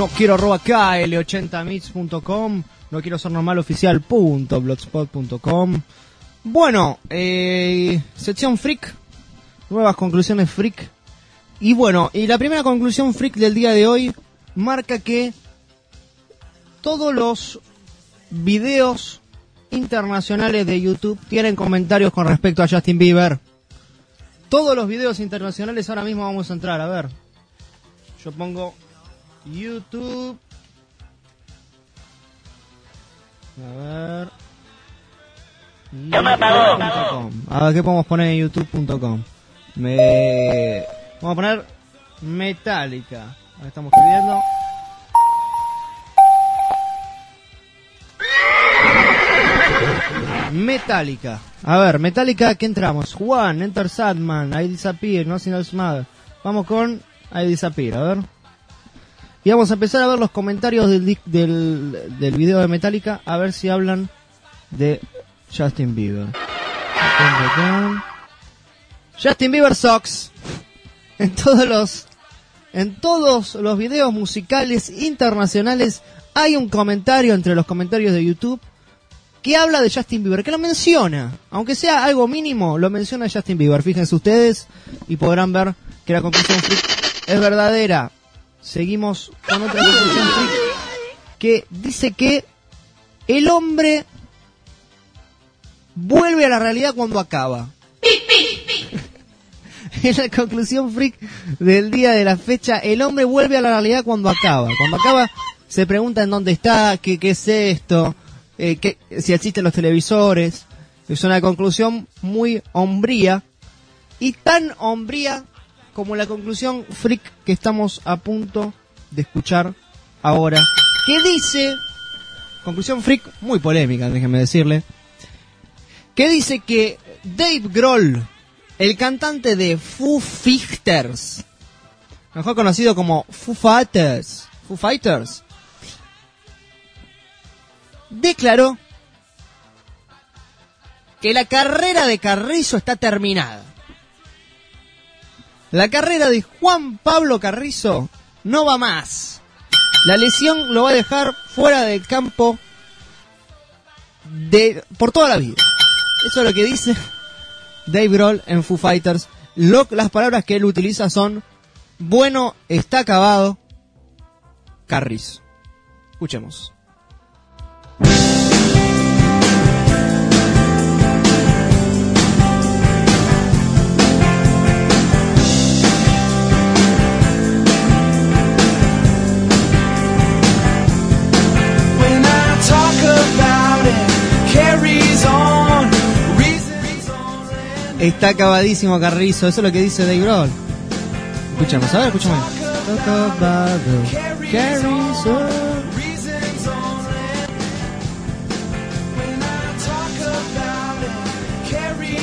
No quiero arroba kl80mix.com. No quiero ser normal oficial.blogspot.com. Bueno, eh, sección freak. Nuevas conclusiones freak. Y bueno, y la primera conclusión freak del día de hoy marca que todos los videos internacionales de YouTube tienen comentarios con respecto a Justin Bieber. Todos los videos internacionales ahora mismo vamos a entrar, a ver. Yo pongo YouTube. A ver. YouTube.com. A ver qué podemos poner en youtube.com. Me... Vamos a poner Metallica. Ahí estamos escribiendo. Metallica. A ver, Metallica, ¿qué entramos? Juan, Enter Sadman, I Disappear, Nothing Else Matters. Vamos con I Disappear, a ver. Y vamos a empezar a ver los comentarios del, del, del video de Metallica, a ver si hablan de Justin Bieber. Justin Bieber sucks. En todos los, en todos los videos musicales internacionales hay un comentario entre los comentarios de YouTube que habla de Justin Bieber, que lo menciona, aunque sea algo mínimo, lo menciona Justin Bieber. Fíjense ustedes y podrán ver que la conclusión es verdadera. Seguimos con otra que dice que el hombre vuelve a la realidad cuando acaba. En la conclusión freak del día de la fecha, el hombre vuelve a la realidad cuando acaba. Cuando acaba, se pregunta en dónde está, qué, qué es esto, eh, si existen los televisores. Es una conclusión muy hombría y tan hombría como la conclusión freak que estamos a punto de escuchar ahora. Que dice, conclusión freak muy polémica, déjenme decirle, que dice que Dave Grohl, el cantante de Foo Fighters, mejor conocido como Foo Fighters, Foo Fighters, declaró que la carrera de Carrizo está terminada. La carrera de Juan Pablo Carrizo no va más. La lesión lo va a dejar fuera del campo de por toda la vida. Eso es lo que dice Dave Grohl en Foo Fighters. Lo- las palabras que él utiliza son bueno, está acabado, Carrizo. Escuchemos. Está acabadísimo Carrizo, eso es lo que dice Dave Grohl. Escuchamos, a ver, escuchamos. Está acabado, Carrizo.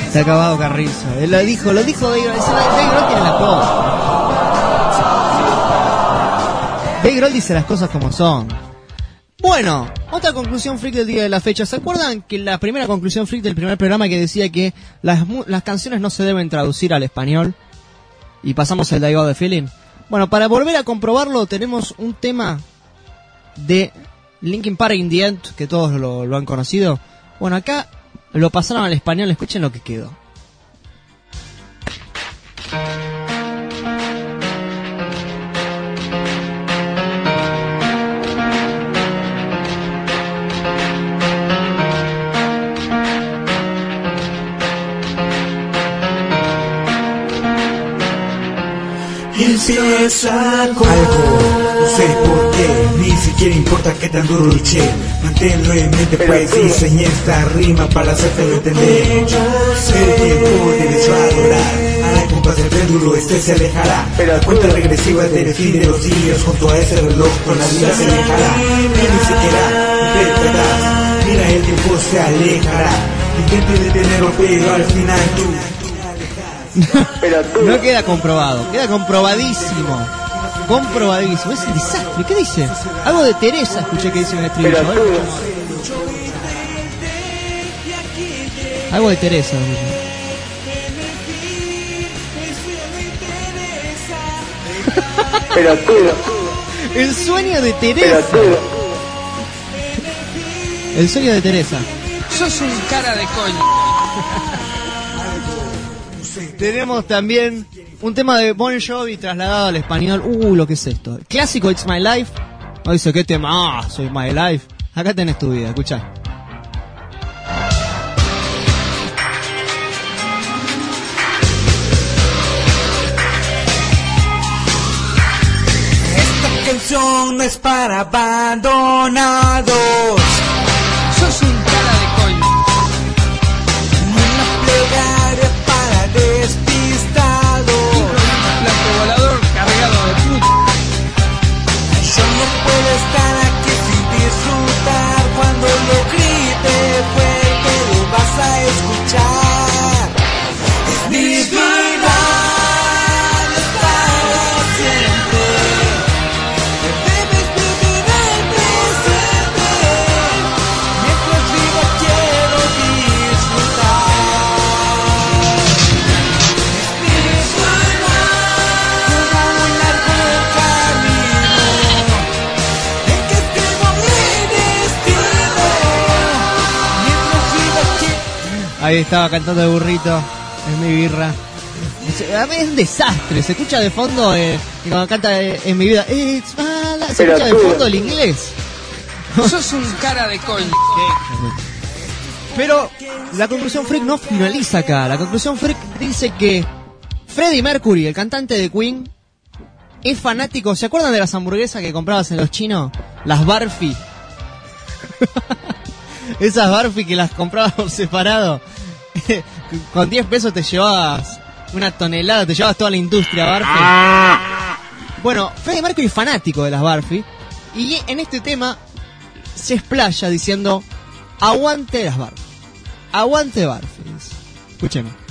Está acabado. Él lo dijo, lo dijo Dave Grohl. Dave Grohl tiene las cosas. Dave Grohl dice las cosas como son. Bueno, otra conclusión freak del día de la fecha. ¿Se acuerdan que la primera conclusión freak del primer programa que decía que las, las canciones no se deben traducir al español? Y pasamos el Dive de Feeling. Bueno, para volver a comprobarlo tenemos un tema de Linkin Park in que todos lo, lo han conocido. Bueno, acá lo pasaron al español, escuchen lo que quedó. Empieza Algo, no sé por qué, ni siquiera importa que tan duro luché. Manténlo en mente, pues diseñé esta rima para hacerte entender. El tiempo debes valorar, al compás del péndulo este se alejará. La cuenta regresiva del fin de los días, junto a ese reloj con la vida se alejará. Y ni siquiera despertarás, mira el tiempo se alejará. Intente detenerlo, pero al final tú. No queda comprobado, queda comprobadísimo. Comprobadísimo. Es un desastre. ¿Qué dice? Algo de Teresa, escuché que dice en el estribillo. Algo de Teresa. El sueño de Teresa. El sueño de Teresa. Sos un cara de coño. Tenemos también un tema de Bon Jovi trasladado al español. Uh, lo que es esto. Clásico It's My Life. No dice, ¿qué tema? Ah, soy My Life. Acá tenés tu vida, escuchá. Esta canción no es para abandonados. Ahí estaba cantando el burrito. Es mi birra. Es- a mí Es un desastre. Se escucha de fondo eh, y cuando canta eh, en mi vida. It's my life, Se escucha de fondo el inglés. Sos un cara de coño. Pero la conclusión freak no finaliza acá. La conclusión freak dice que Freddie Mercury, el cantante de Queen, es fanático. ¿Se acuerdan de las hamburguesas que comprabas en los chinos? Las Barfi. Esas Barfi que las comprabas por separado. Con 10 pesos te llevabas una tonelada, te llevabas toda la industria Barfi. Bueno, Freddie Mercury es fanático de las Barfi. Y en este tema se explaya diciendo aguante las Barfi. Aguante Barfi. Escúcheme.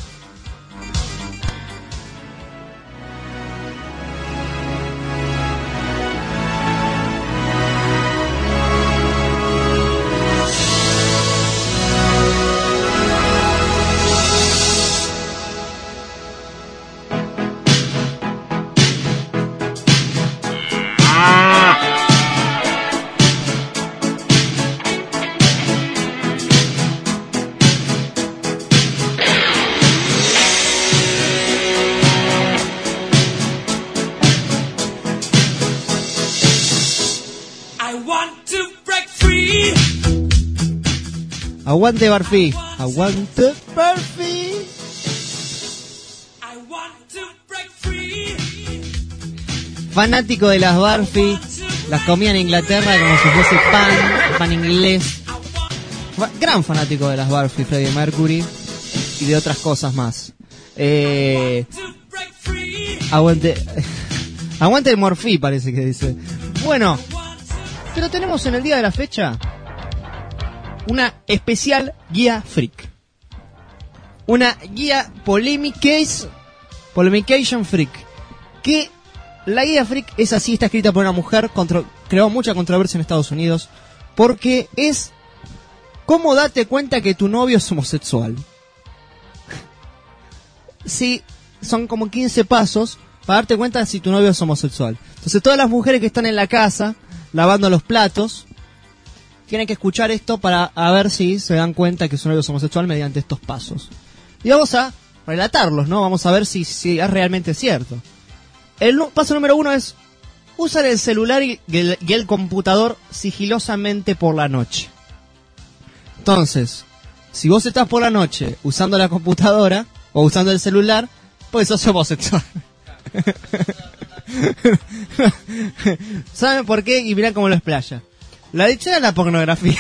Aguante Barfi. Aguante Barfi. I want to break free. Fanático de las Barfi. Las comía en Inglaterra como si fuese pan, pan inglés. Gran fanático de las Barfi, Freddie Mercury. Y de otras cosas más. Eh, aguante. Aguante el Morfí, parece que dice. Bueno, pero tenemos en el día de la fecha una especial guía freak. Una guía polemiques, polemication freak. Que la guía freak es así, está escrita por una mujer, contro- creó mucha controversia en Estados Unidos, porque es cómo date cuenta que tu novio es homosexual. Sí, son como 15 pasos para darte cuenta si tu novio es homosexual. Entonces todas las mujeres que están en la casa lavando los platos tienen que escuchar esto para a ver si se dan cuenta que novio es homosexual mediante estos pasos. Y vamos a relatarlos, ¿no? Vamos a ver si, si es realmente cierto. El paso número uno es usar el celular y el, y el computador sigilosamente por la noche. Entonces, si vos estás por la noche usando la computadora o usando el celular, pues sos homosexual. ¿Saben por qué? Y mirá cómo lo explaya. La adicción a la pornografía.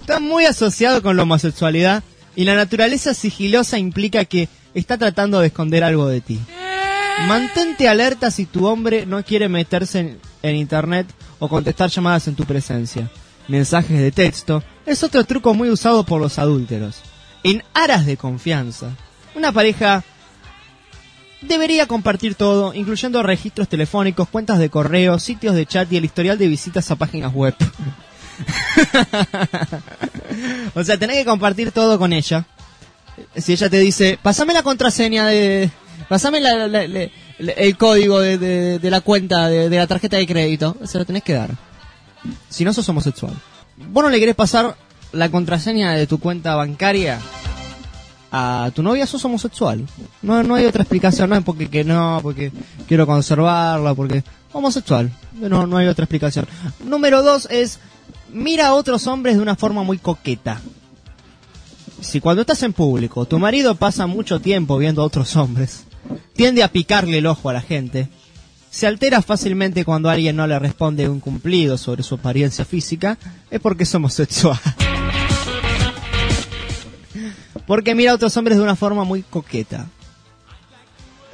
Está muy asociado con la homosexualidad y la naturaleza sigilosa implica que está tratando de esconder algo de ti. Mantente alerta si tu hombre no quiere meterse en, en internet o contestar llamadas en tu presencia. Mensajes de texto es otro truco muy usado por los adúlteros. En aras de confianza, una pareja debería compartir todo, incluyendo registros telefónicos, cuentas de correo, sitios de chat y el historial de visitas a páginas web. o sea, tenés que compartir todo con ella. Si ella te dice, pasame la contraseña de... Pasame la- el código de la cuenta de, de la tarjeta de crédito, se lo tenés que dar. Si no sos homosexual. Vos no le querés pasar la contraseña de tu cuenta bancaria a tu novia, sos homosexual. No, no hay otra explicación, no es porque que no, porque quiero conservarla, porque homosexual. No, no hay otra explicación. Número dos es mira a otros hombres de una forma muy coqueta. Si cuando estás en público, tu marido pasa mucho tiempo viendo a otros hombres, tiende a picarle el ojo a la gente, se altera fácilmente cuando alguien no le responde un cumplido sobre su apariencia física, es porque es homosexual. Porque mira a otros hombres de una forma muy coqueta.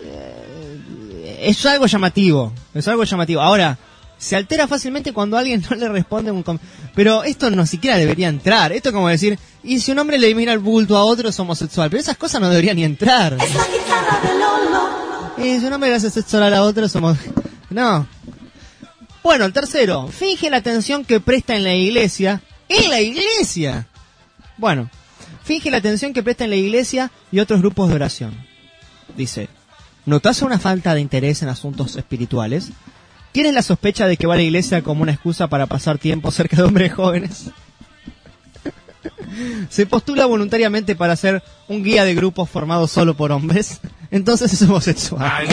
Eh, es algo llamativo, es algo llamativo. Ahora, se altera fácilmente cuando alguien no le responde un com- Pero esto no siquiera debería entrar. Esto es como decir, y si un hombre le mira el bulto a otro es homosexual. Pero esas cosas no deberían ni entrar. Y si un hombre le hace sexo oral a otro es homosexual. No. Bueno, el tercero, finge la atención que presta en la iglesia. ¡En la iglesia! Bueno, finge la atención que presta en la iglesia y otros grupos de oración. Dice, ¿notas una falta de interés en asuntos espirituales? ¿Tienes la sospecha de que va a la iglesia como una excusa para pasar tiempo cerca de hombres jóvenes? Se postula voluntariamente para ser un guía de grupos formado solo por hombres. Entonces es homosexual.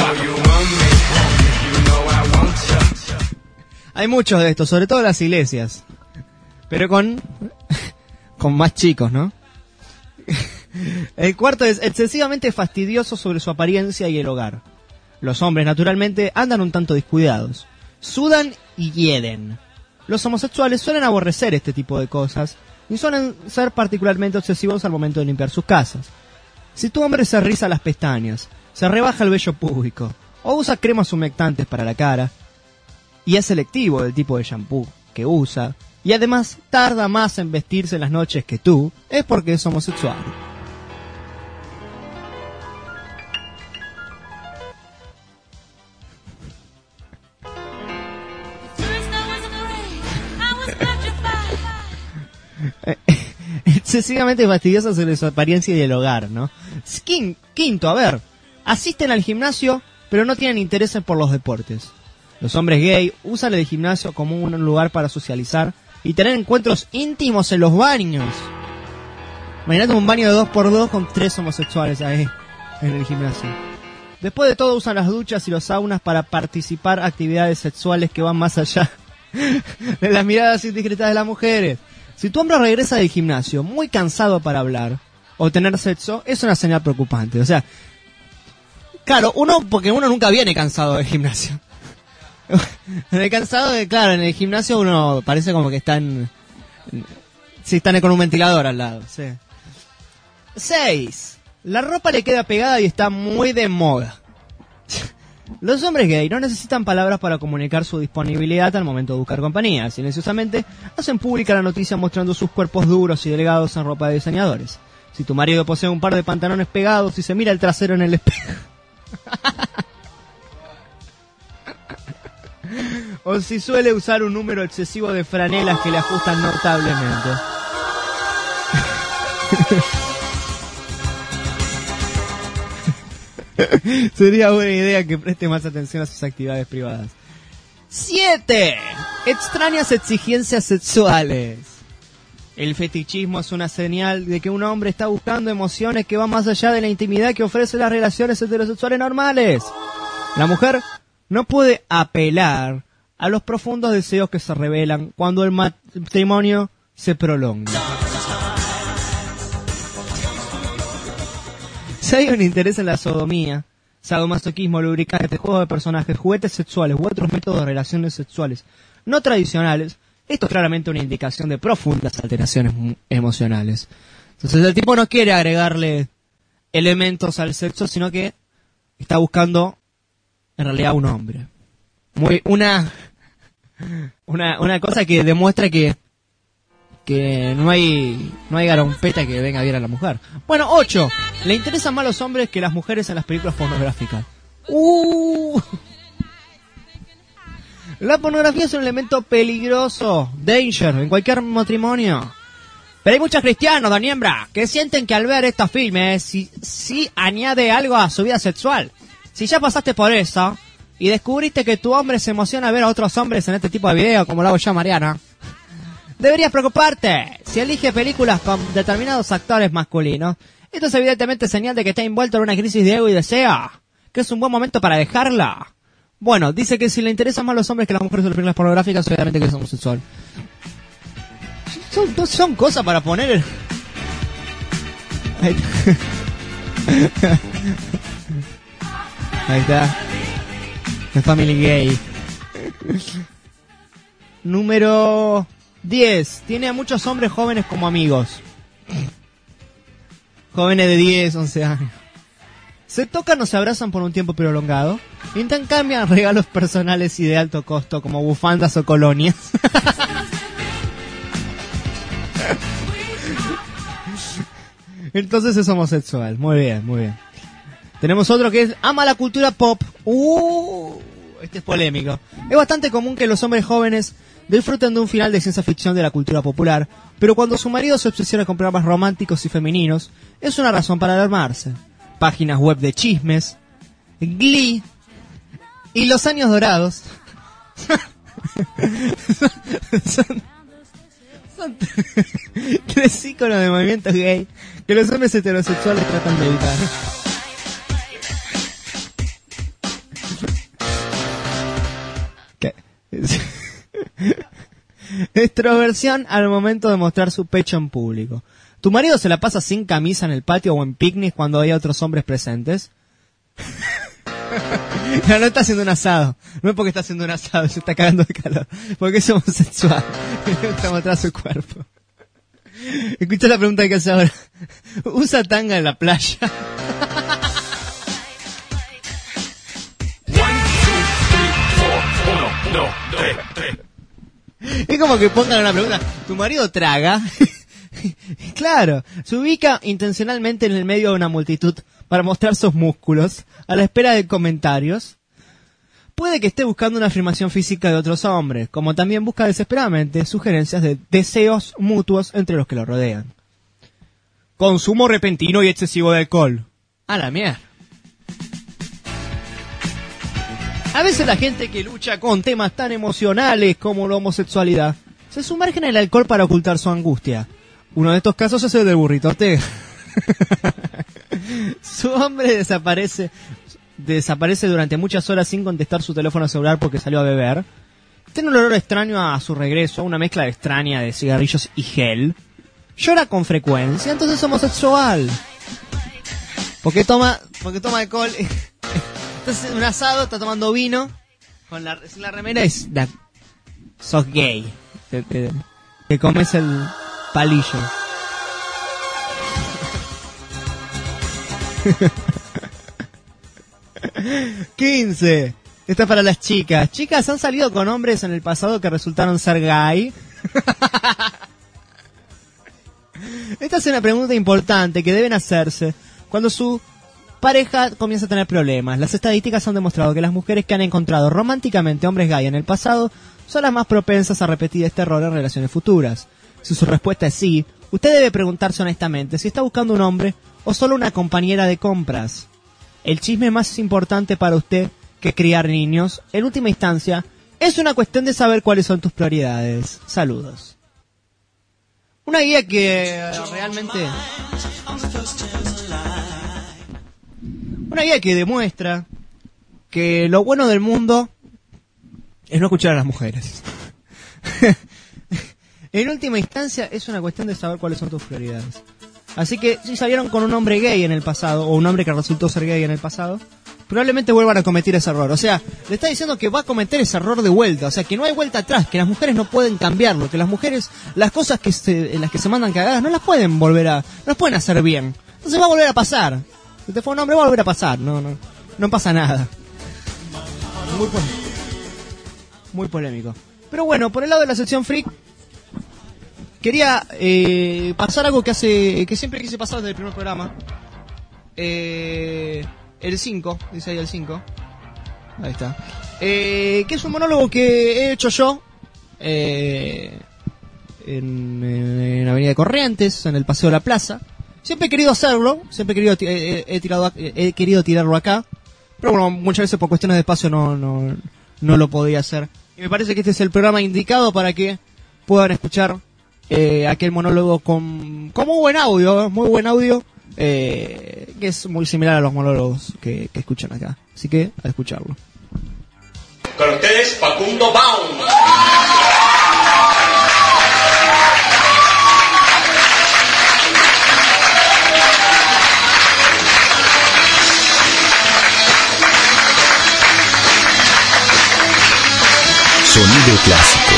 Hay muchos de estos, sobre todo en las iglesias. Pero con, con más chicos, ¿no? El cuarto es excesivamente fastidioso sobre su apariencia y el hogar. Los hombres, naturalmente, andan un tanto descuidados. Sudan y hieden. Los homosexuales suelen aborrecer este tipo de cosas y suelen ser particularmente obsesivos al momento de limpiar sus casas. Si tu hombre se riza las pestañas, se rebaja el vello público o usa cremas humectantes para la cara, y es selectivo del tipo de shampoo que usa, y además tarda más en vestirse las noches que tú, es porque es homosexual. Excesivamente fastidioso sobre su apariencia y el hogar, ¿no? Quinto, a ver, asisten al gimnasio, pero no tienen interés por los deportes. Los hombres gay usan el gimnasio como un lugar para socializar y tener encuentros íntimos en los baños. Imagínate un baño de dos por dos con tres homosexuales ahí en el gimnasio. Después de todo usan las duchas y los saunas para participar actividades sexuales que van más allá de las miradas indiscretas de las mujeres. Si tu hombre regresa del gimnasio muy cansado para hablar o tener sexo, es una señal preocupante. O sea, claro, uno, porque uno nunca viene cansado del gimnasio. El cansado, de, claro, en el gimnasio uno parece como que están. Sí, están con un ventilador al lado, sí. 6. La ropa le queda pegada y está muy de moda. Los hombres gay no necesitan palabras para comunicar su disponibilidad al momento de buscar compañía. Silenciosamente hacen pública la noticia mostrando sus cuerpos duros y delgados en ropa de diseñadores. Si tu marido posee un par de pantalones pegados y se mira el trasero en el espejo. o si suele usar un número excesivo de franelas que le ajustan notablemente. Sería buena idea que preste más atención a sus actividades privadas. 7. Extrañas exigencias sexuales. El fetichismo es una señal de que un hombre está buscando emociones que van más allá de la intimidad que ofrecen las relaciones heterosexuales normales. La mujer no puede apelar a los profundos deseos que se revelan cuando el matrimonio se prolonga. Si hay un interés en la sodomía, sadomasoquismo, lubricante, juegos de personajes, juguetes sexuales u otros métodos de relaciones sexuales no tradicionales, esto es claramente una indicación de profundas alteraciones emocionales. Entonces el tipo no quiere agregarle elementos al sexo, sino que está buscando en realidad un hombre. Muy, una, una, una cosa que demuestra que que no hay no hay garompeta que venga bien a la mujer. Bueno, 8. Le interesan más los hombres que las mujeres en las películas pornográficas. Uh. La pornografía es un elemento peligroso, danger, en cualquier matrimonio. Pero hay muchos cristianos, Daniembra, que sienten que al ver estos filmes, sí, sí añade algo a su vida sexual. Si ya pasaste por eso, y descubriste que tu hombre se emociona al ver a otros hombres en este tipo de video, como lo hago yo, Mariana, deberías preocuparte. Si elige películas con determinados actores masculinos, esto es evidentemente señal de que está envuelto en una crisis de ego y deseo, que es un buen momento para dejarla. Bueno, dice que si le interesan más los hombres que las mujeres en las películas pornográficas, obviamente que es homosexual. Son, son cosas para poner... en- Ahí está. Ahí está. The Family Gay. Número 10. Tiene a muchos hombres jóvenes como amigos. Jóvenes de 10, 11 años. Se tocan o se abrazan por un tiempo prolongado. Intercambian regalos personales y de alto costo como bufandas o colonias. Entonces es homosexual. Muy bien, muy bien. Tenemos otro que es ama la cultura pop. Uh, este es polémico. Es bastante común que los hombres jóvenes disfruten de un final de ciencia ficción de la cultura popular, pero cuando su marido se obsesiona con programas románticos y femeninos, es una razón para alarmarse. Páginas web de chismes, Glee y los años dorados. son, son tres íconos de movimientos gay que los hombres heterosexuales tratan de evitar. Extroversión al momento de mostrar su pecho en público. ¿Tu marido se la pasa sin camisa en el patio o en picnic cuando hay otros hombres presentes? no, no está haciendo un asado. No es porque está haciendo un asado, se está cagando de calor. Porque es homosexual. Le gusta su cuerpo. Escucha la pregunta que hace ahora. ¿Usa tanga en la playa? Es como que pongan una pregunta. ¿Tu marido traga? claro, se ubica intencionalmente en el medio de una multitud para mostrar sus músculos, a la espera de comentarios. Puede que esté buscando una afirmación física de otros hombres, como también busca desesperadamente sugerencias de deseos mutuos entre los que lo rodean. Consumo repentino y excesivo de alcohol. A la mierda. A veces la gente que lucha con temas tan emocionales como la homosexualidad se sumerge en el alcohol para ocultar su angustia. Uno de estos casos es el del burrito Ortega. su hombre desaparece desaparece durante muchas horas sin contestar su teléfono celular porque salió a beber. Tiene un olor extraño a su regreso, una mezcla extraña de cigarrillos y gel. Llora con frecuencia, entonces es homosexual. Porque toma, porque toma alcohol. En un asado está tomando vino con la, sin la remera es da- sos gay. Te, te- te comes el palillo. ¡15! Esta es para las chicas. Chicas, ¿han salido con hombres en el pasado que resultaron ser gay? Esta es una pregunta importante que deben hacerse cuando su pareja comienza a tener problemas. Las estadísticas han demostrado que las mujeres que han encontrado románticamente hombres gay en el pasado son las más propensas a repetir este error en relaciones futuras. Si su respuesta es sí, usted debe preguntarse honestamente si está buscando un hombre o solo una compañera de compras. El chisme más importante para usted que criar niños, en última instancia, es una cuestión de saber cuáles son tus prioridades. Saludos. Una guía que realmente... Una guía que demuestra que lo bueno del mundo es no escuchar a las mujeres. en última instancia es una cuestión de saber cuáles son tus prioridades. Así que si salieron con un hombre gay en el pasado, o un hombre que resultó ser gay en el pasado, probablemente vuelvan a cometer ese error. O sea, le está diciendo que va a cometer ese error de vuelta. O sea, que no hay vuelta atrás, que las mujeres no pueden cambiarlo, que las mujeres, las cosas que se, en las que se mandan cagadas, no las pueden volver a, no las pueden hacer bien. Entonces va a volver a pasar. Si te fue un hombre, va a volver a pasar. No, no, no pasa nada. Muy, po- muy polémico. Pero bueno, por el lado de la sección freak, quería eh, pasar algo que hace que siempre quise pasar desde el primer programa. Eh, el 5, dice ahí el 5. Ahí está. Eh, que es un monólogo que he hecho yo eh, en, en Avenida Corrientes, en el Paseo de la Plaza. Siempre he querido hacerlo, siempre he querido, ti- eh, he, tirado, a- he querido tirarlo acá. Pero bueno, muchas veces por cuestiones de espacio no, no, no lo podía hacer. Y me parece que este es el programa indicado para que puedan escuchar eh, aquel monólogo con, con muy buen audio, ¿eh? muy buen audio, eh, que es muy similar a los monólogos que, que escuchan acá. Así que a escucharlo. Con ustedes, Facundo Baum. Sonido clásico.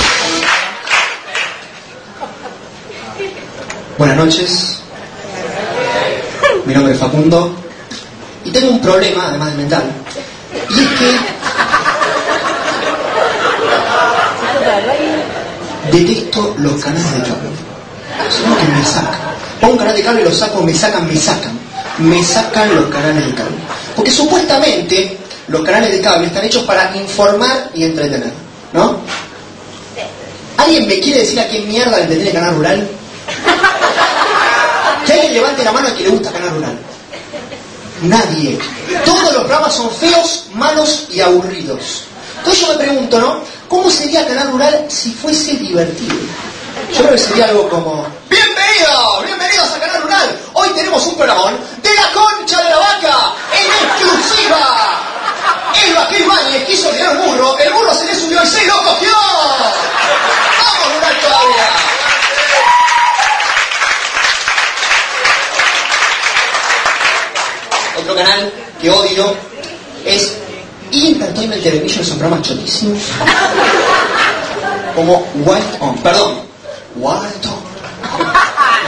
Buenas noches. Mi nombre es Facundo. Y tengo un problema, además de mental. Y es que. Detesto los canales de cable. Los que me sacan. Pongo un canal de cable, lo saco, me sacan, me sacan. Me sacan los canales de cable. Porque supuestamente los canales de cable están hechos para informar y entretener. ¿No? ¿Alguien me quiere decir a qué mierda le entretiene Canal Rural? Que alguien levante la mano a quien le gusta Canal Rural. Nadie. Todos los programas son feos, malos y aburridos. Entonces yo me pregunto, ¿no? ¿Cómo sería Canal Rural si fuese divertido? Yo creo que sería algo como... ¡Bienvenidos! ¡Bienvenidos a Canal Rural! Hoy tenemos un programón de la concha de la vaca en exclusiva. El vaquero Ibáñez quiso tirar un burro, el burro se le subió y se lo cogió. ¡Vamos, Rural todavía! Otro canal que odio es Entertainment Television, son programas chotísimos. Como White On, perdón, White On.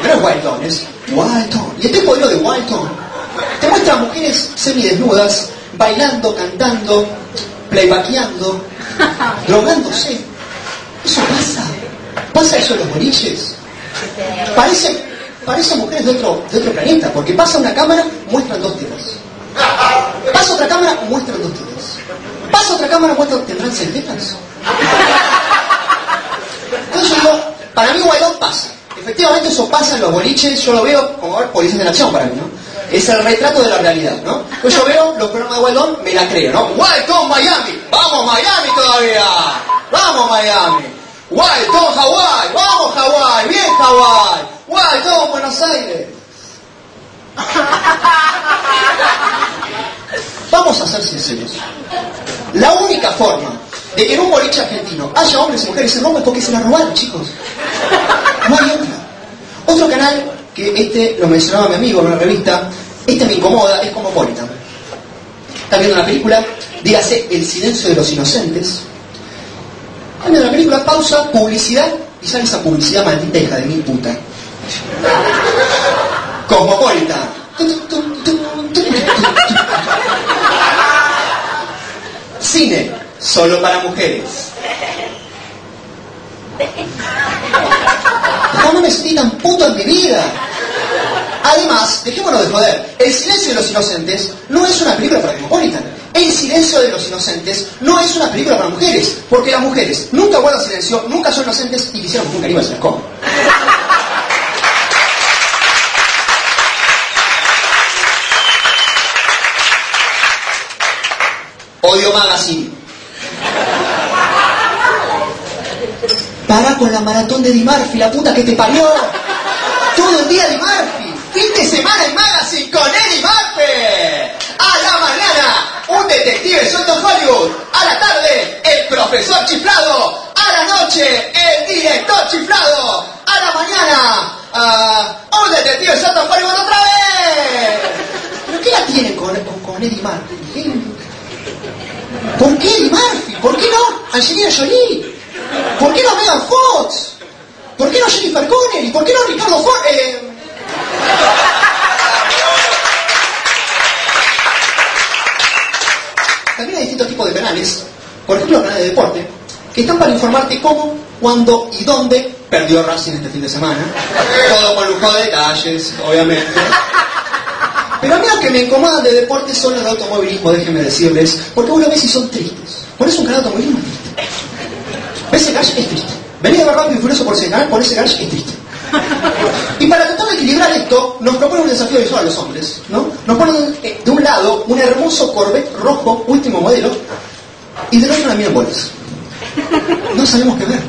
No es White On, es White On. Y este podrido de White On te muestra mujeres semidesnudas, bailando, cantando, playbackeando, drogándose. Eso pasa. Pasa eso en los boliches. Parece, parecen mujeres de otro, de otro planeta, porque pasa una cámara, muestran dos tetas. Pasa otra cámara, muestran dos tetas. Pasa otra cámara, muestran, ¿tendrán seis tetas? Entonces yo para mí Guaidó pasa. Efectivamente eso pasa en los boliches, yo lo veo como policías de la acción para mí, ¿no? Es el retrato de la realidad, ¿no? Pues yo veo los programas de Guaidó, me la creo, ¿no? Guaidó Miami, vamos Miami todavía, vamos Miami. Guaidó Hawái, vamos Hawái, bien Hawái. Guaidó Buenos Aires. Vamos a ser sinceros. La única forma de que en un boliche argentino haya hombres y mujeres roban es porque se la robaron, chicos. No hay otra. Otro canal que este lo mencionaba mi amigo en una revista, este me incomoda, es Cosmopolitan. Está viendo una película, dígase El silencio de los inocentes. Está viendo la película, pausa, publicidad, y sale esa publicidad maldita hija de mil puta. Cosmopolitan. Cine, solo para mujeres. No me sentí tan puto en mi vida. Además, dejémonos de joder, El silencio de los inocentes no es una película para Cosmopolitan. El silencio de los inocentes no es una película para mujeres, porque las mujeres nunca guardan silencio, nunca son inocentes y quisieron que un caníbal se las coma. Odio Magazine. Para con la maratón de Di Murphy, la puta que te parió. Todo el día Di Murphy. Fin de semana en Magazine con Eddie Murphy. A la mañana, un detective Soto Hollywood. A la tarde, el profesor chiflado. A la noche, el director chiflado. A la mañana, ah, un detective Soto Hollywood otra vez. ¿Pero qué la tiene con, con, con Eddie Murphy? ¿Por qué Eddie Murphy? ¿Por qué no? Angelina Jolie. ¿Por qué no Megan Fox? ¿Por qué no Jennifer Connelly? ¿Por qué no Ricardo Ford? Eh, También hay distintos tipos de canales, por ejemplo canales de deporte, que están para informarte cómo, cuándo y dónde perdió Racing este fin de semana. Todo con lujo de detalles, obviamente. Pero a mí los que me incomodan de deporte son los de automovilismo, déjenme decirles, porque lo ves y son tristes. Por eso un canal de automovilismo es triste. ¿Ves el garage? Es triste. Venir a ver rápido y furioso por ese canal, por ese garage es triste. Y para tratar de equilibrar esto, nos propone un desafío visual a los hombres, ¿no? Nos ponen eh, de un lado un hermoso Corvette rojo, último modelo, y del otro una Mirrorbolis. No sabemos qué ver.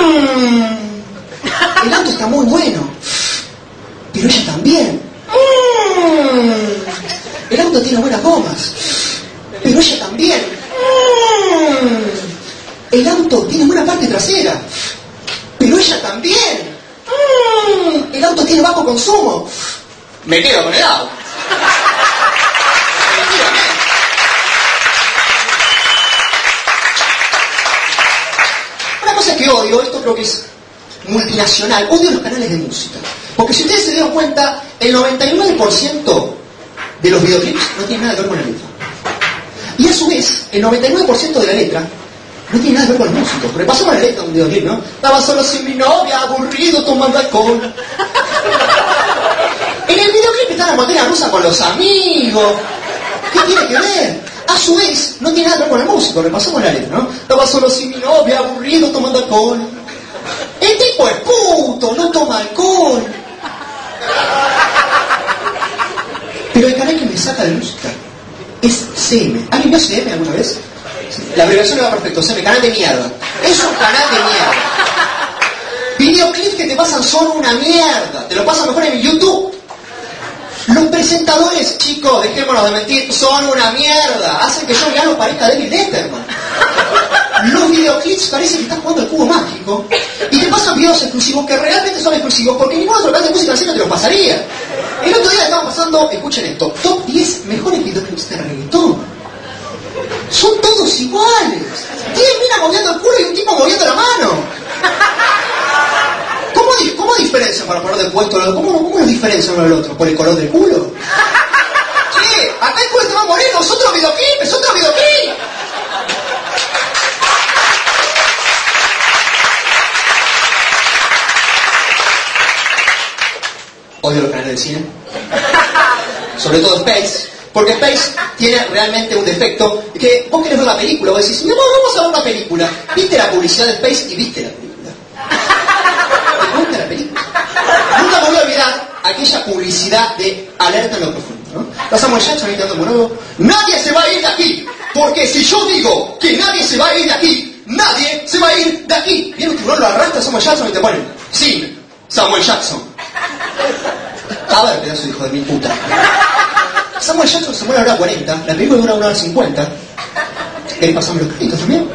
"Mm, el auto está muy bueno, pero ella también. Mm, el auto tiene buenas gomas, pero ella también. El auto tiene buena parte trasera, pero ella también. El auto tiene bajo consumo. Me quedo con el auto. Una cosa que odio, esto creo que es multinacional, odio los canales de música. Porque si ustedes se dieron cuenta, el 99% de los videoclips no tiene nada que ver con la letra. Y a su vez, el 99% de la letra no tiene nada que ver con los músicos. Porque pasamos la letra un videoclip, ¿no? Estaba solo sin mi novia, aburrido, tomando alcohol. En el videoclip está la montaña rusa con los amigos. ¿Qué tiene que ver? A su vez, no tiene nada que ver con el músico, repasamos la letra, ¿no? Estaba solo sin mi novia, aburrido, tomando alcohol. El tipo es puto, no toma alcohol. Pero el canal que me saca de música es CM. ¿Alguien vio CM alguna vez? La abreviación le va perfecto, CM, canal de mierda. Es un canal de mierda. Videoclips que te pasan son una mierda. Te lo pasan mejor en YouTube. Los presentadores, chicos, dejémonos de mentir, son una mierda. Hacen que John Gano parezca David Letterman. Los videoclips parece que estás jugando al cubo mágico y te pasan videos exclusivos que realmente son exclusivos porque ningún otro canal de música nacional te los pasaría. El otro día estaba pasando, escuchen esto, top 10 mejores videoclips de reggaetón. Son todos iguales. 10 minas moviendo el culo y un tipo moviendo la mano. ¿Cómo, cómo diferencian para poner de puesto? ¿Cómo, ¿Cómo los diferencian uno del otro? ¿Por el color del culo? Che, acá el culo está más moreno, es otro videoclip, es otro. Odio los canales de cine. Sobre todo Space. Porque Space tiene realmente un defecto que vos querés ver la película, vos decís, amor, vamos a ver la película. ¿Viste la publicidad de Space y viste la película? ¿Te la película? Nunca me voy a olvidar aquella publicidad de alerta en lo profundo, ¿no? Ya, chavita, de nuevo. Nadie se va a ir de aquí, porque si yo digo que nadie se va a ir de aquí, nadie se va a ir de aquí. Viene un tiburón, lo arrastra a Samuel Jackson y te ponen, sí, Samuel Jackson. A ver, pedazo hijo de mi puta. Samuel Jackson se muere a la hora 40, la película dura una hora 50. ¿Querés pasarme los créditos también?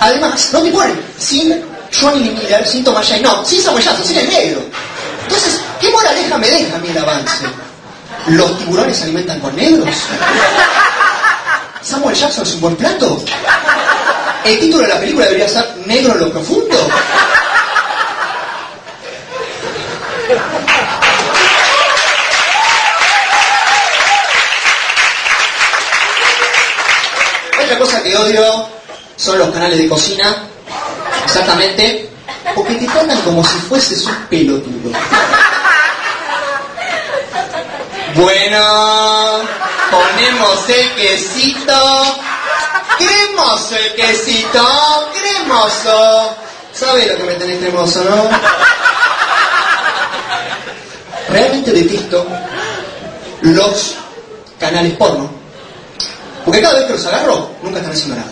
Además, no te ponen sin Johnny Miller, sin Thomas Jane, no, sin Samuel Jackson, sin el negro. Entonces, ¿qué moraleja me deja a mí el avance? ¿Los tiburones se alimentan con negros? ¿Samuel Jackson es un buen plato? ¿El título de la película debería ser Negro en lo profundo? Otra cosa odio son los canales de cocina, exactamente, porque te tratan como si fueses un pelotudo. Bueno, ponemos el quesito, cremoso el quesito, cremoso. ¿Sabe lo que me tenés cremoso, no? Realmente detesto los canales porno. Porque cada vez que los agarro, nunca están haciendo nada.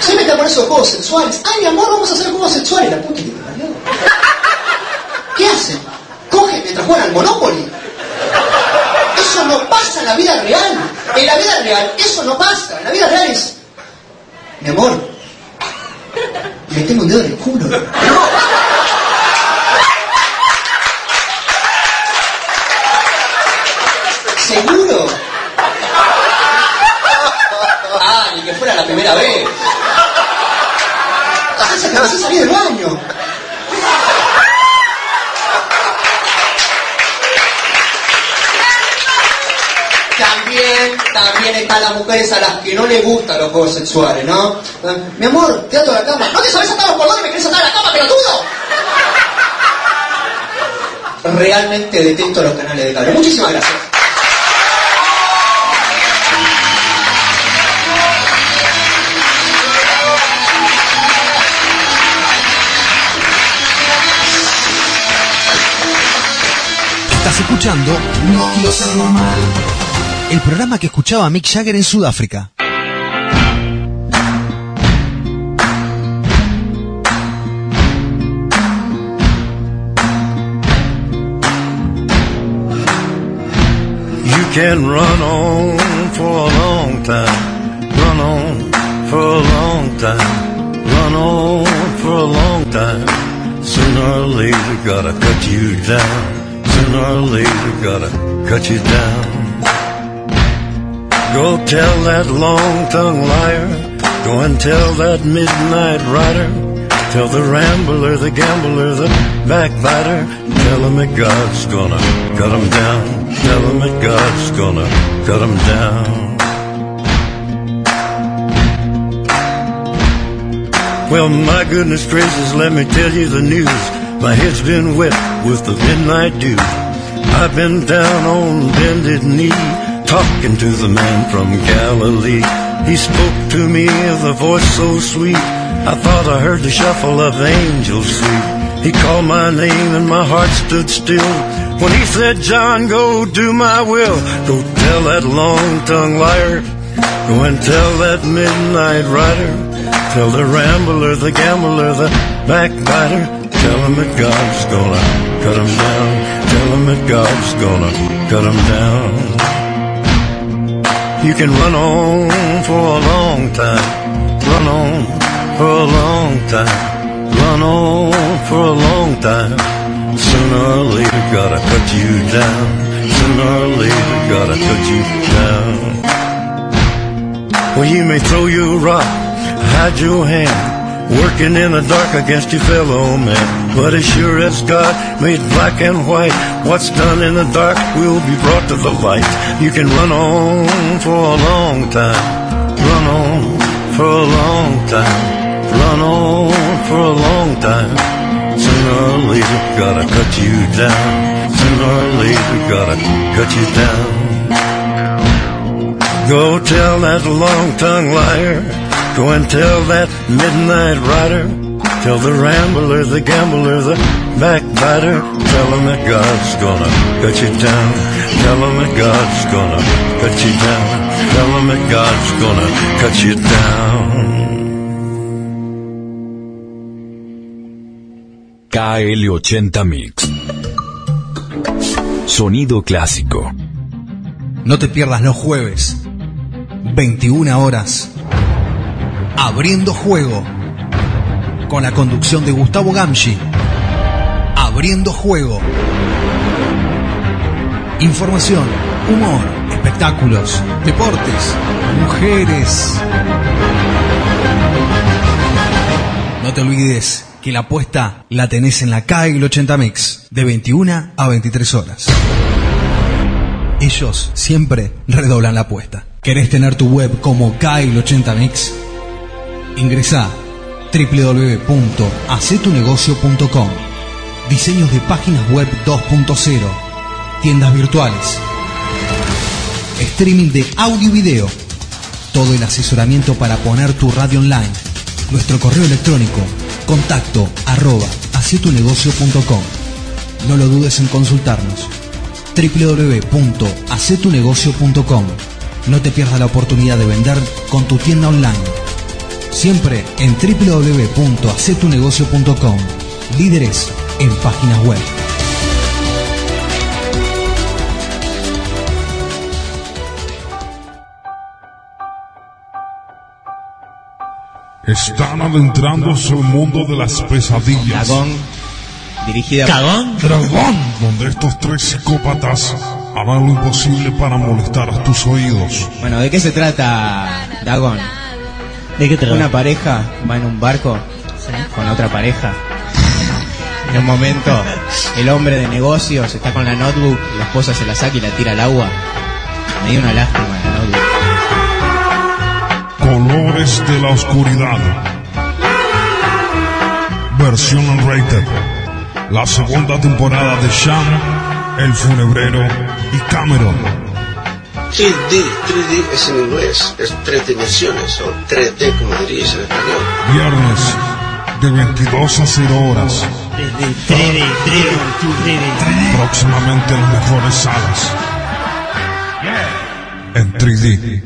Se meten con esos juegos sexuales. Ay, mi amor, vamos a hacer juegos sexuales. La puta que te parió. ¿Qué hacen? Cogen mientras juegan al Monopoly. Eso no pasa en la vida real. En la vida real, eso no pasa. En la vida real es. Mi amor, me tengo un dedo en el culo. primera vez. Ajá, acabas de salir del baño. También, también están las mujeres a las que no les gustan los juegos sexuales, ¿no? Mi amor, te ato a la cama. ¿No te sabes atar los cordones? ¿Me querés atar a la cama, pelotudo? Realmente detesto los canales de cable. Muchísimas gracias. Estás escuchando Núcleo Normal, el programa que escuchaba Mick Jagger en Sudáfrica. You can run on for a long time, run on for a long time, run on for a long time. Sooner or later, gotta cut you down. Or later, gotta cut you down. Go tell that long-tongued liar. Go and tell that midnight rider. Tell the rambler, the gambler, the backbiter. Tell him that God's gonna cut him down. Tell him that God's gonna cut him down. Well, my goodness gracious, let me tell you the news. My head's been wet with the midnight dew. I've been down on bended knee, talking to the man from Galilee. He spoke to me with a voice so sweet. I thought I heard the shuffle of angels sweet. He called my name and my heart stood still. When he said, John, go do my will. Go tell that long-tongued liar. Go and tell that midnight rider. Tell the rambler, the gambler, the backbiter. Tell him that God's gonna cut him down. Tell him that God's gonna cut him down. You can run on for a long time. Run on for a long time. Run on for a long time. Sooner or later, gotta cut you down. Sooner or later, gotta cut you down. Well, you may throw your rock, hide your hand, working in the dark against your fellow man. But as sure as God made black and white, what's done in the dark will be brought to the light. You can run on for a long time, run on for a long time, run on for a long time. Sooner or later, gotta cut you down. Sooner or later, gotta cut you down. Go tell that long-tongued liar. Go and tell that midnight rider. Tell the rambler, the gambler, the backbiter. Tell him that God's gonna cut you down. Tell him that God's gonna cut you down. Tell him that God's gonna cut you down. KL80 Mix. Sonido clásico. No te pierdas los jueves, 21 horas, abriendo juego, con la conducción de Gustavo Gamshi. Abriendo juego. Información, humor, espectáculos, deportes, mujeres. No te olvides que la apuesta la tenés en la KL 80 Mix, de 21 a 23 horas. Ellos siempre redoblan la apuesta. ¿Querés tener tu web como KL 80 Mix? Ingresa www.hacetunegocio.com Diseños de páginas web 2.0 Tiendas virtuales. Streaming de audio y video. Todo el asesoramiento para poner tu radio online. Nuestro correo electrónico Contacto arroba hacetunegocio.com No lo dudes en consultarnos. www.hacetunegocio.com No te pierdas la oportunidad de vender con tu tienda online Siempre en www.hacetunegocio.com. Líderes en páginas web. Están adentrándose al mundo de las pesadillas. Dragón, dirigida ¿Cagón? Dragón. Donde estos tres psicópatas harán lo imposible para molestar a tus oídos. Bueno, ¿de qué se trata Dagón? ¿De qué? Una pareja va en un barco con otra pareja. En un momento, el hombre de negocios está con la notebook, la esposa se la saca y la tira al agua. Me dio una lástima la notebook. Señores de la Oscuridad. Versión unrated. La segunda temporada de Sham, El Funebrero y Cameron. 3D, 3D es en inglés, es tres dimensiones o 3D como dirías en español. Viernes de 22 a 0 horas. Próximamente en las mejores salas. En 3D.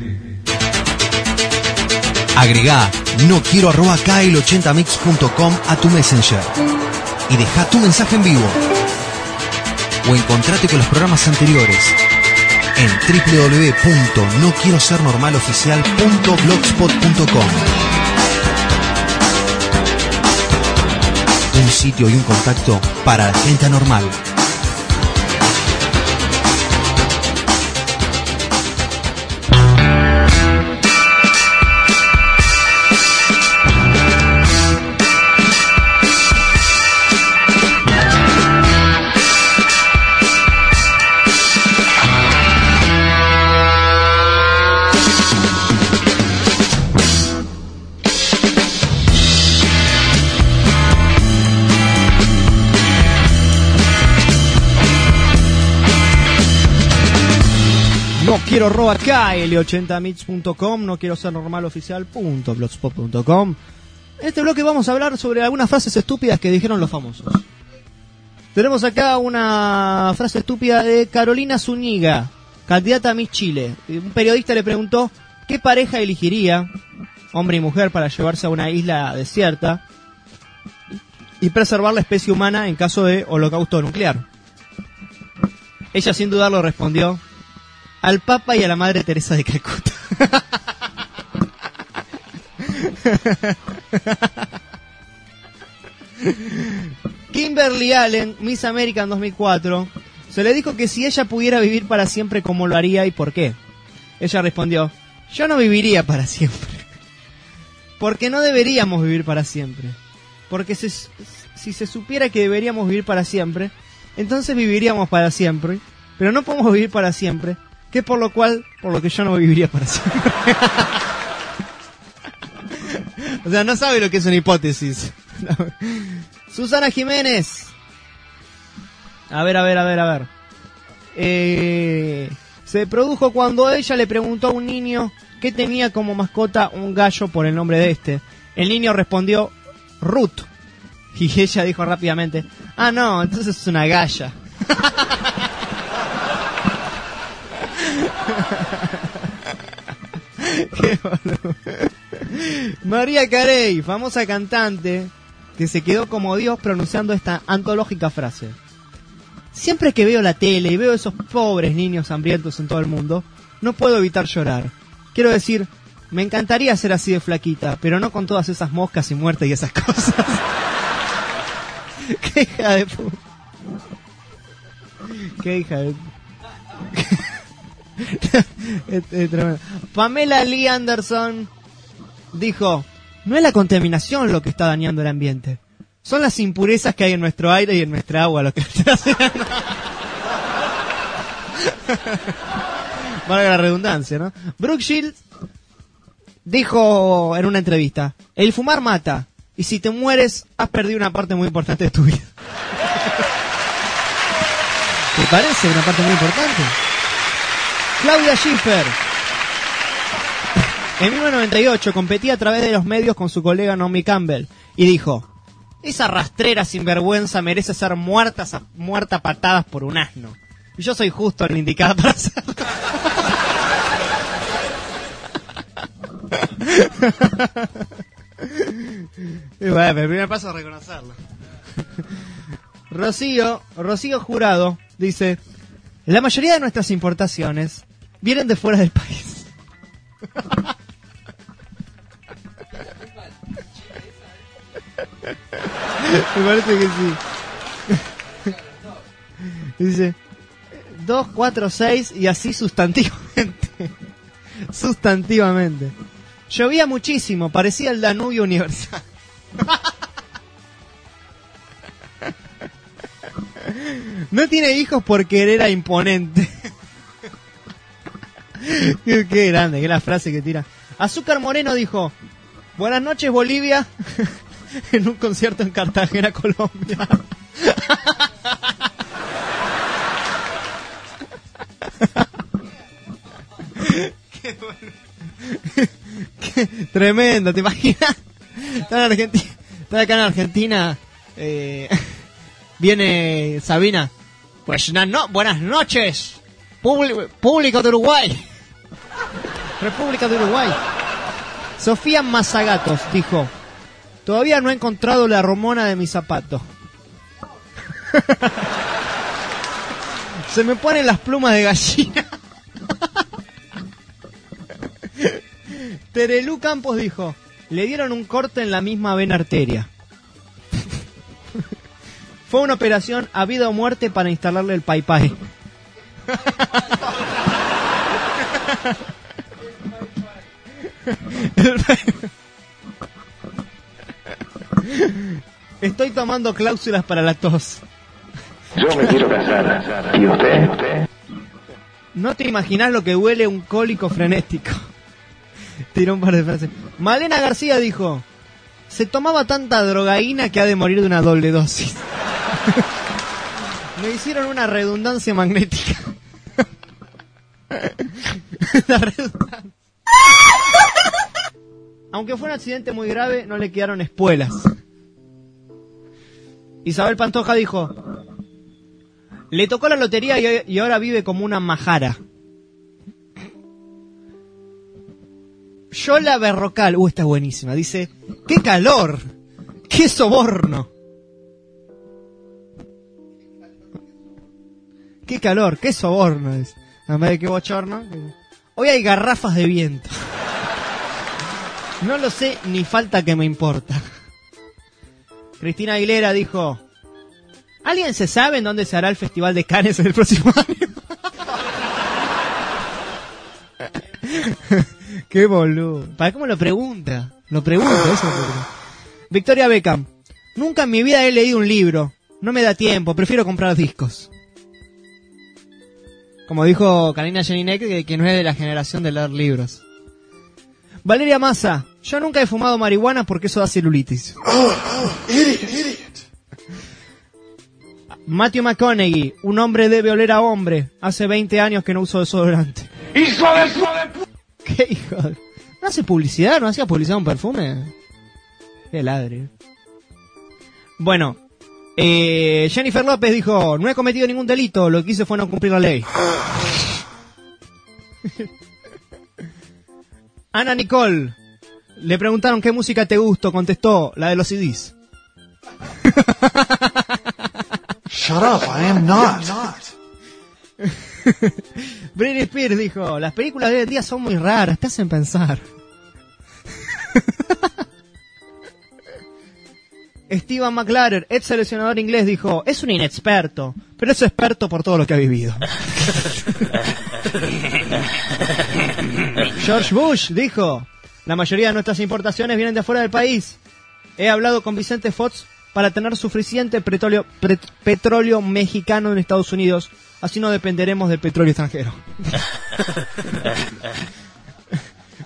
Agregá no quiero arroba kl80mix.com a tu messenger y deja tu mensaje en vivo. O encontrate con los programas anteriores en www.noquierosernormaloficial.blogspot.com Un sitio y un contacto para la gente anormal. No quiero robar KL80mix.com, no quiero ser normal oficial.blogspot.com. En este bloque vamos a hablar sobre algunas frases estúpidas que dijeron los famosos. Tenemos acá una frase estúpida de Carolina Zúñiga, candidata a Miss Chile. Un periodista le preguntó qué pareja elegiría, hombre y mujer, para llevarse a una isla desierta y preservar la especie humana en caso de holocausto nuclear. Ella sin dudarlo respondió, al Papa y a la Madre Teresa de Calcuta. Kimberly Allen, Miss American 2004, se le dijo que si ella pudiera vivir para siempre, ¿cómo lo haría y por qué? Ella respondió, yo no viviría para siempre. Porque no deberíamos vivir para siempre. Porque se- si se supiera que deberíamos vivir para siempre, entonces viviríamos para siempre. Pero no podemos vivir para siempre, que por lo cual, por lo que yo no viviría para siempre. o sea, no sabe lo que es una hipótesis. Susana Jiménez. A ver, a ver, a ver, a ver. Eh, se produjo cuando ella le preguntó a un niño que tenía como mascota un gallo por el nombre de este. El niño respondió Ruth. Y ella dijo rápidamente, ah, no, entonces es una galla. María Carey, famosa cantante, que se quedó como Dios pronunciando esta antológica frase. Siempre que veo la tele y veo esos pobres niños hambrientos en todo el mundo, no puedo evitar llorar. Quiero decir, me encantaría ser así de flaquita, pero no con todas esas moscas y muertes y esas cosas. Qué hija de puta. Qué hija de Pamela Lee Anderson dijo, no es la contaminación lo que está dañando el ambiente, son las impurezas que hay en nuestro aire y en nuestra agua lo que está haciendo. Valga la redundancia, ¿no? Brooke Shields dijo en una entrevista, el fumar mata, y si te mueres has perdido una parte muy importante de tu vida. ¿Te parece una parte muy importante? Claudia Schiffer. En 1998 competía a través de los medios con su colega Naomi Campbell y dijo, esa rastrera sinvergüenza merece ser muerta, a- muerta a patadas por un asno. Y yo soy justo el indicado para hacerlo. Y bueno, el primer paso es reconocerlo. Rocío, Rocío Jurado dice, la mayoría de nuestras importaciones vienen de fuera del país. Me parece que sí. Dice 2, 4, 6 y así sustantivamente. sustantivamente. Llovía muchísimo, parecía el Danubio Universal. No tiene hijos porque era imponente. qué, grande, qué la frase que tira. Azúcar Moreno dijo, Buenas noches, Bolivia. en un concierto en Cartagena, Colombia. Qué. Qué tremendo, ¿te imaginas? Están en Argentina, están acá en Argentina. eh, viene Sabina. Pues no, buenas noches, público de Uruguay. República de Uruguay. Sofía Mazagatos dijo, todavía no he encontrado la romona de mi zapato. Se me ponen las plumas de gallina. Terelú Campos dijo, le dieron un corte en la misma vena arteria. Fue una operación a vida o muerte para instalarle el pai pai. Estoy tomando cláusulas para la tos. Yo me quiero casar. ¿Y usted? ¿Usted? No te imaginas lo que huele un cólico frenético. Tiró un par de frases. Malena García dijo: Se tomaba tanta drogaína que ha de morir de una doble dosis. Me hicieron una redundancia magnética. La redundancia. Aunque fue un accidente muy grave, no le quedaron espuelas. Isabel Pantoja dijo: Le tocó la lotería y, ahora vive como una majara. Yola Berrocal, uh, esta es buenísima, dice, ¡qué calor! ¡Qué soborno! ¡Qué calor! ¡Qué soborno! Dice. A ver, qué bochorno. Hoy hay garrafas de viento. No lo sé, ni falta que me importa. Cristina Aguilera dijo, ¿alguien se sabe en dónde se hará el Festival de Cannes el próximo año? Qué boludo. ¿Para cómo lo pregunta? Lo pregunta, eso. Victoria Beckham. Nunca en mi vida he leído un libro. No me da tiempo, prefiero comprar discos. Como dijo Karina Jelinek, que, que no es de la generación de leer libros. Valeria Massa. Yo nunca he fumado marihuana porque eso da celulitis. Matthew McConaughey. Un hombre debe oler a hombre. Hace 20 años que no uso desodorante. ¡Hijo de su ¿Qué hijo de- ¿No hace publicidad? ¿No hacía publicidad de un perfume? Qué ladre. Bueno, eh, Jennifer López dijo, no he cometido ningún delito, lo que hice fue no cumplir la ley. Ana Nicole, le preguntaron qué música te gustó, contestó, la de los CDs. Shut up, I am not. Britney Spears dijo, las películas de hoy en día son muy raras, te hacen pensar. Steven McLaren, ex seleccionador inglés, dijo, es un inexperto, pero es experto por todo lo que ha vivido. George Bush dijo, la mayoría de nuestras importaciones vienen de afuera del país. He hablado con Vicente Fox para tener suficiente petróleo, mexicano en Estados Unidos, así no dependeremos del petróleo extranjero.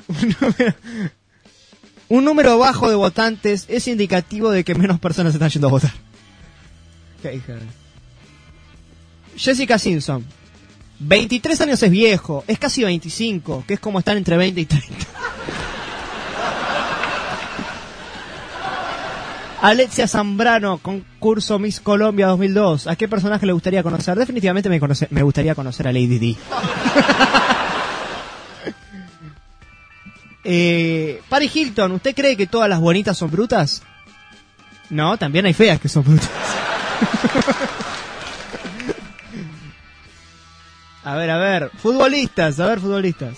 Un número- Un número bajo de votantes es indicativo de que menos personas están yendo a votar. Jessica Simpson. 23 años es viejo, es casi 25, que es como estar entre 20 y 30. Alexia Zambrano, concurso Miss Colombia 2002. ¿A qué personaje le gustaría conocer? Definitivamente me, conoce- me gustaría conocer a Lady D. eh, Paris Hilton, ¿usted cree que todas las bonitas son brutas? No, también hay feas que son brutas. a ver, a ver. Futbolistas, a ver, futbolistas.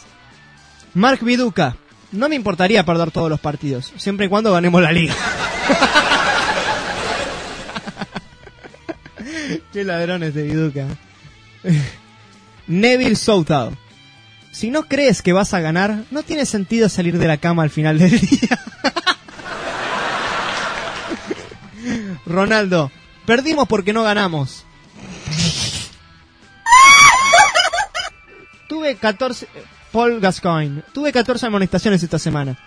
Mark Viduca. No me importaría perder todos los partidos, siempre y cuando ganemos la liga. Qué ladrones de Viduca. Neville Southall. Si no crees que vas a ganar, no tiene sentido salir de la cama al final del día. Ronaldo. Perdimos porque no ganamos. Tuve 14... Paul Gascoigne. Tuve 14 amonestaciones esta semana.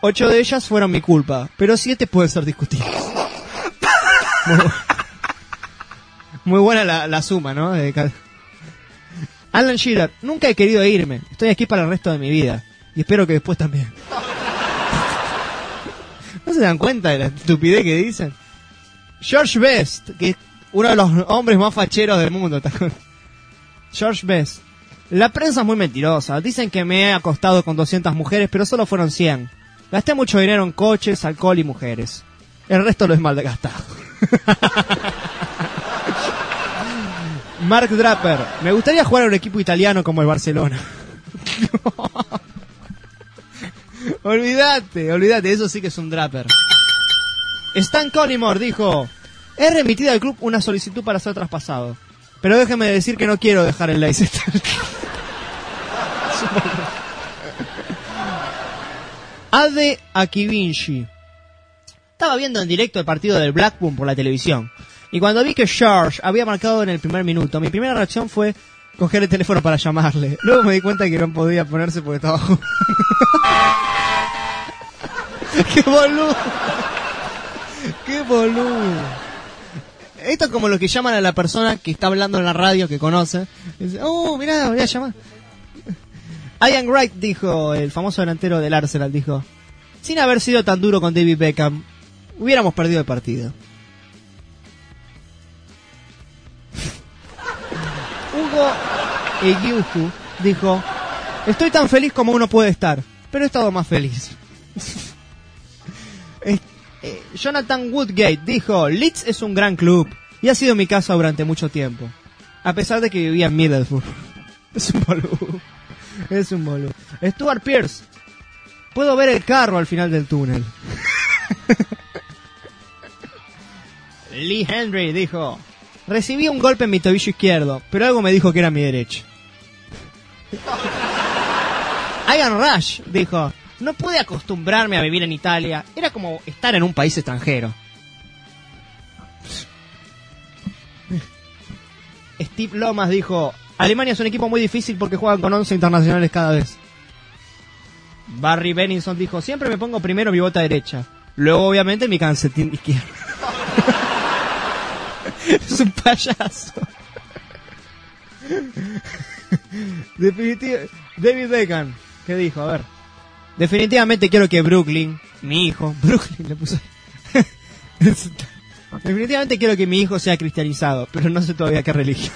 Ocho de ellas fueron mi culpa, pero siete pueden ser discutibles. Muy, bu- muy buena la, la suma, ¿no? Alan Shearer, nunca he querido irme. Estoy aquí para el resto de mi vida. Y espero que después también. ¿No se dan cuenta de la estupidez que dicen? George Best, que es uno de los hombres más facheros del mundo. George Best. La prensa es muy mentirosa. Dicen que me he acostado con 200 mujeres, pero solo fueron 100. Gasté mucho dinero en coches, alcohol y mujeres. El resto lo es mal de gastado. Mark Draper. Me gustaría jugar a un equipo italiano como el Barcelona. olvídate, olvídate. Eso sí que es un Draper. Stan Collymore dijo... He remitido al club una solicitud para ser traspasado. Pero déjeme decir que no quiero dejar el Leicester. Ade Akivinci. Estaba viendo en directo el partido del Blackburn por la televisión. Y cuando vi que George había marcado en el primer minuto, mi primera reacción fue coger el teléfono para llamarle. Luego me di cuenta que no podía ponerse porque estaba jugando. ¡Qué boludo! ¡Qué boludo! Esto es como lo que llaman a la persona que está hablando en la radio que conoce. Oh, mirá, voy a llamar. Ian Wright dijo, el famoso delantero del Arsenal, dijo, sin haber sido tan duro con David Beckham, hubiéramos perdido el partido. Hugo Egiuju dijo, estoy tan feliz como uno puede estar, pero he estado más feliz. Eh, Jonathan Woodgate dijo, Leeds es un gran club y ha sido mi casa durante mucho tiempo, a pesar de que vivía en Middlesbrough. Es un boludo. Es un boludo. Stuart Pierce. Puedo ver el carro al final del túnel. Lee Henry dijo, recibí un golpe en mi tobillo izquierdo, pero algo me dijo que era mi derecho. Ian Rush dijo, no pude acostumbrarme a vivir en Italia, era como estar en un país extranjero. Steve Lomas dijo, Alemania es un equipo muy difícil porque juegan con 11 internacionales cada vez. Barry Benninson dijo, siempre me pongo primero mi bota derecha, luego obviamente mi calcetín izquierdo. es un payaso. Definitiv David Beckham, ¿qué dijo? A ver. Definitivamente quiero que Brooklyn, mi hijo, Brooklyn le puso. Definitivamente quiero que mi hijo sea cristianizado, pero no sé todavía qué religión.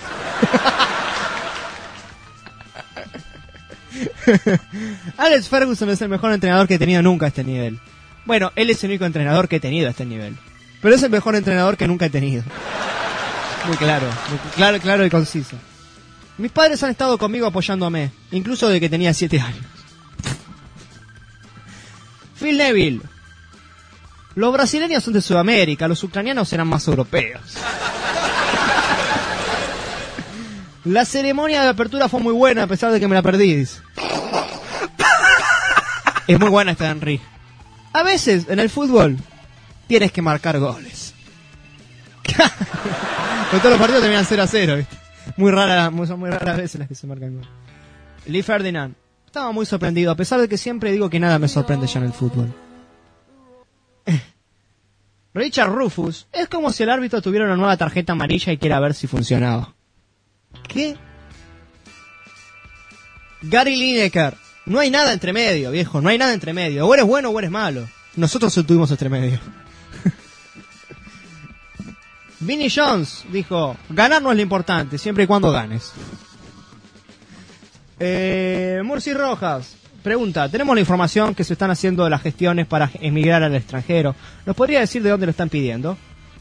Alex Ferguson es el mejor entrenador que he tenido nunca a este nivel. Bueno, él es el único entrenador que he tenido a este nivel. Pero es el mejor entrenador que nunca he tenido. Muy claro, muy claro, claro y conciso. Mis padres han estado conmigo apoyándome, incluso desde que tenía 7 años. Phil Neville. Los brasileños son de Sudamérica, los ucranianos eran más europeos. La ceremonia de apertura fue muy buena a pesar de que me la perdí. Es muy buena esta Henry. A veces en el fútbol tienes que marcar goles. Todos los partidos terminan 0 a 0, ¿viste? Muy rara, son muy raras veces las que se marcan. Lee Ferdinand. Estaba muy sorprendido, a pesar de que siempre digo que nada me sorprende ya en el fútbol. Richard Rufus. Es como si el árbitro tuviera una nueva tarjeta amarilla y quiera ver si funcionaba. ¿Qué? Gary Lineker. No hay nada entre medio, viejo. No hay nada entre medio. O eres bueno o eres malo. Nosotros tuvimos entre medio. Vinnie Jones dijo, ganar no es lo importante, siempre y cuando ganes. Eh, Murci Rojas pregunta, tenemos la información que se están haciendo las gestiones para emigrar al extranjero. ¿Nos podría decir de dónde lo están pidiendo?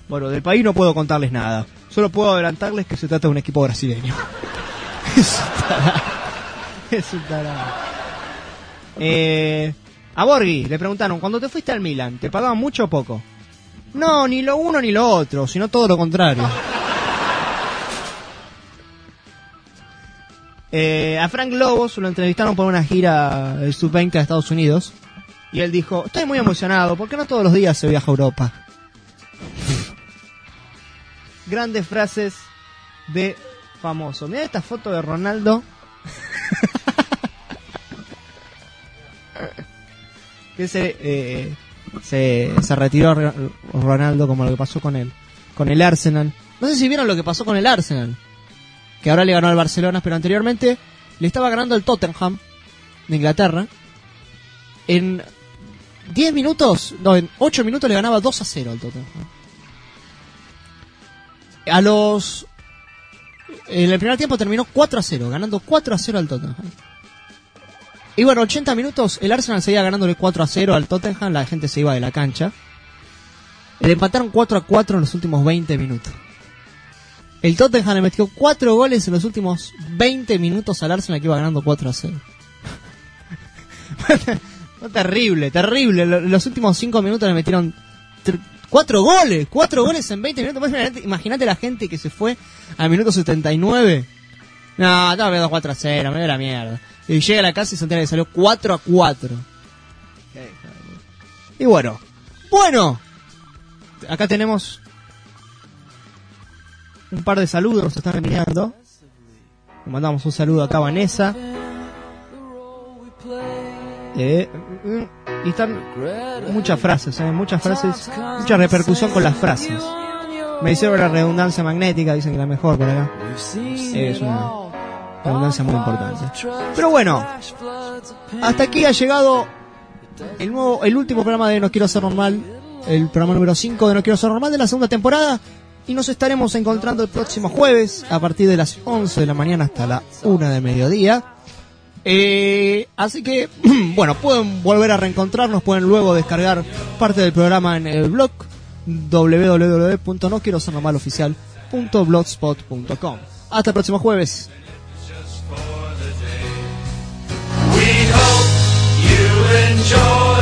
Bueno, del país no puedo contarles nada. Solo puedo adelantarles que se trata de un equipo brasileño. Eh, a Borghi le preguntaron, cuando te fuiste al Milan, ¿te pagaban mucho o poco? No, ni lo uno ni lo otro, sino todo lo contrario. Eh, a Frank Lobos lo entrevistaron por una gira del Sub-20 a Estados Unidos. Y él dijo, estoy muy emocionado, porque no todos los días se viaja a Europa. Grandes frases de famoso. Mira esta foto de Ronaldo. que se, eh, se, se retiró Ro- Ronaldo como lo que pasó con él, con el Arsenal. No sé si vieron lo que pasó con el Arsenal, que ahora le ganó al Barcelona, pero anteriormente le estaba ganando el Tottenham de Inglaterra. En 10 minutos, no, en 8 minutos le ganaba 2 a 0 al Tottenham. A los... En el primer tiempo terminó 4 a 0, ganando 4 a 0 al Tottenham. Y bueno, 80 minutos, el Arsenal seguía ganándole 4 a 0 al Tottenham, la gente se iba de la cancha. Le empataron 4 a 4 en los últimos 20 minutos. El Tottenham le metió 4 goles en los últimos 20 minutos al Arsenal que iba ganando 4 a 0. Fue terrible, terrible. Lo- Los últimos 5 minutos le metieron 4 goles, 4 goles en 20 minutos. Imagínate la gente que se fue al minuto 79. No, estaba viendo 4 a 0, me dio la mierda. Y llega a la casa y se entera salió 4 a 4. Y bueno, bueno, acá tenemos un par de saludos, nos están enviando. Le mandamos un saludo acá a Vanessa. Eh, y están muchas frases, eh, muchas frases, mucha repercusión con las frases. Me hicieron la redundancia magnética, dicen que la mejor por acá. Es una redundancia muy importante. Pero bueno, hasta aquí ha llegado el nuevo, el último programa de No Quiero Ser Normal, el programa número 5 de No Quiero Ser Normal de la segunda temporada. Y nos estaremos encontrando el próximo jueves a partir de las 11 de la mañana hasta la 1 de mediodía. Eh, así que, bueno, pueden volver a reencontrarnos, pueden luego descargar parte del programa en el blog www.noquierosernormaloficial.blogspot.com. Hasta el próximo jueves. Joy.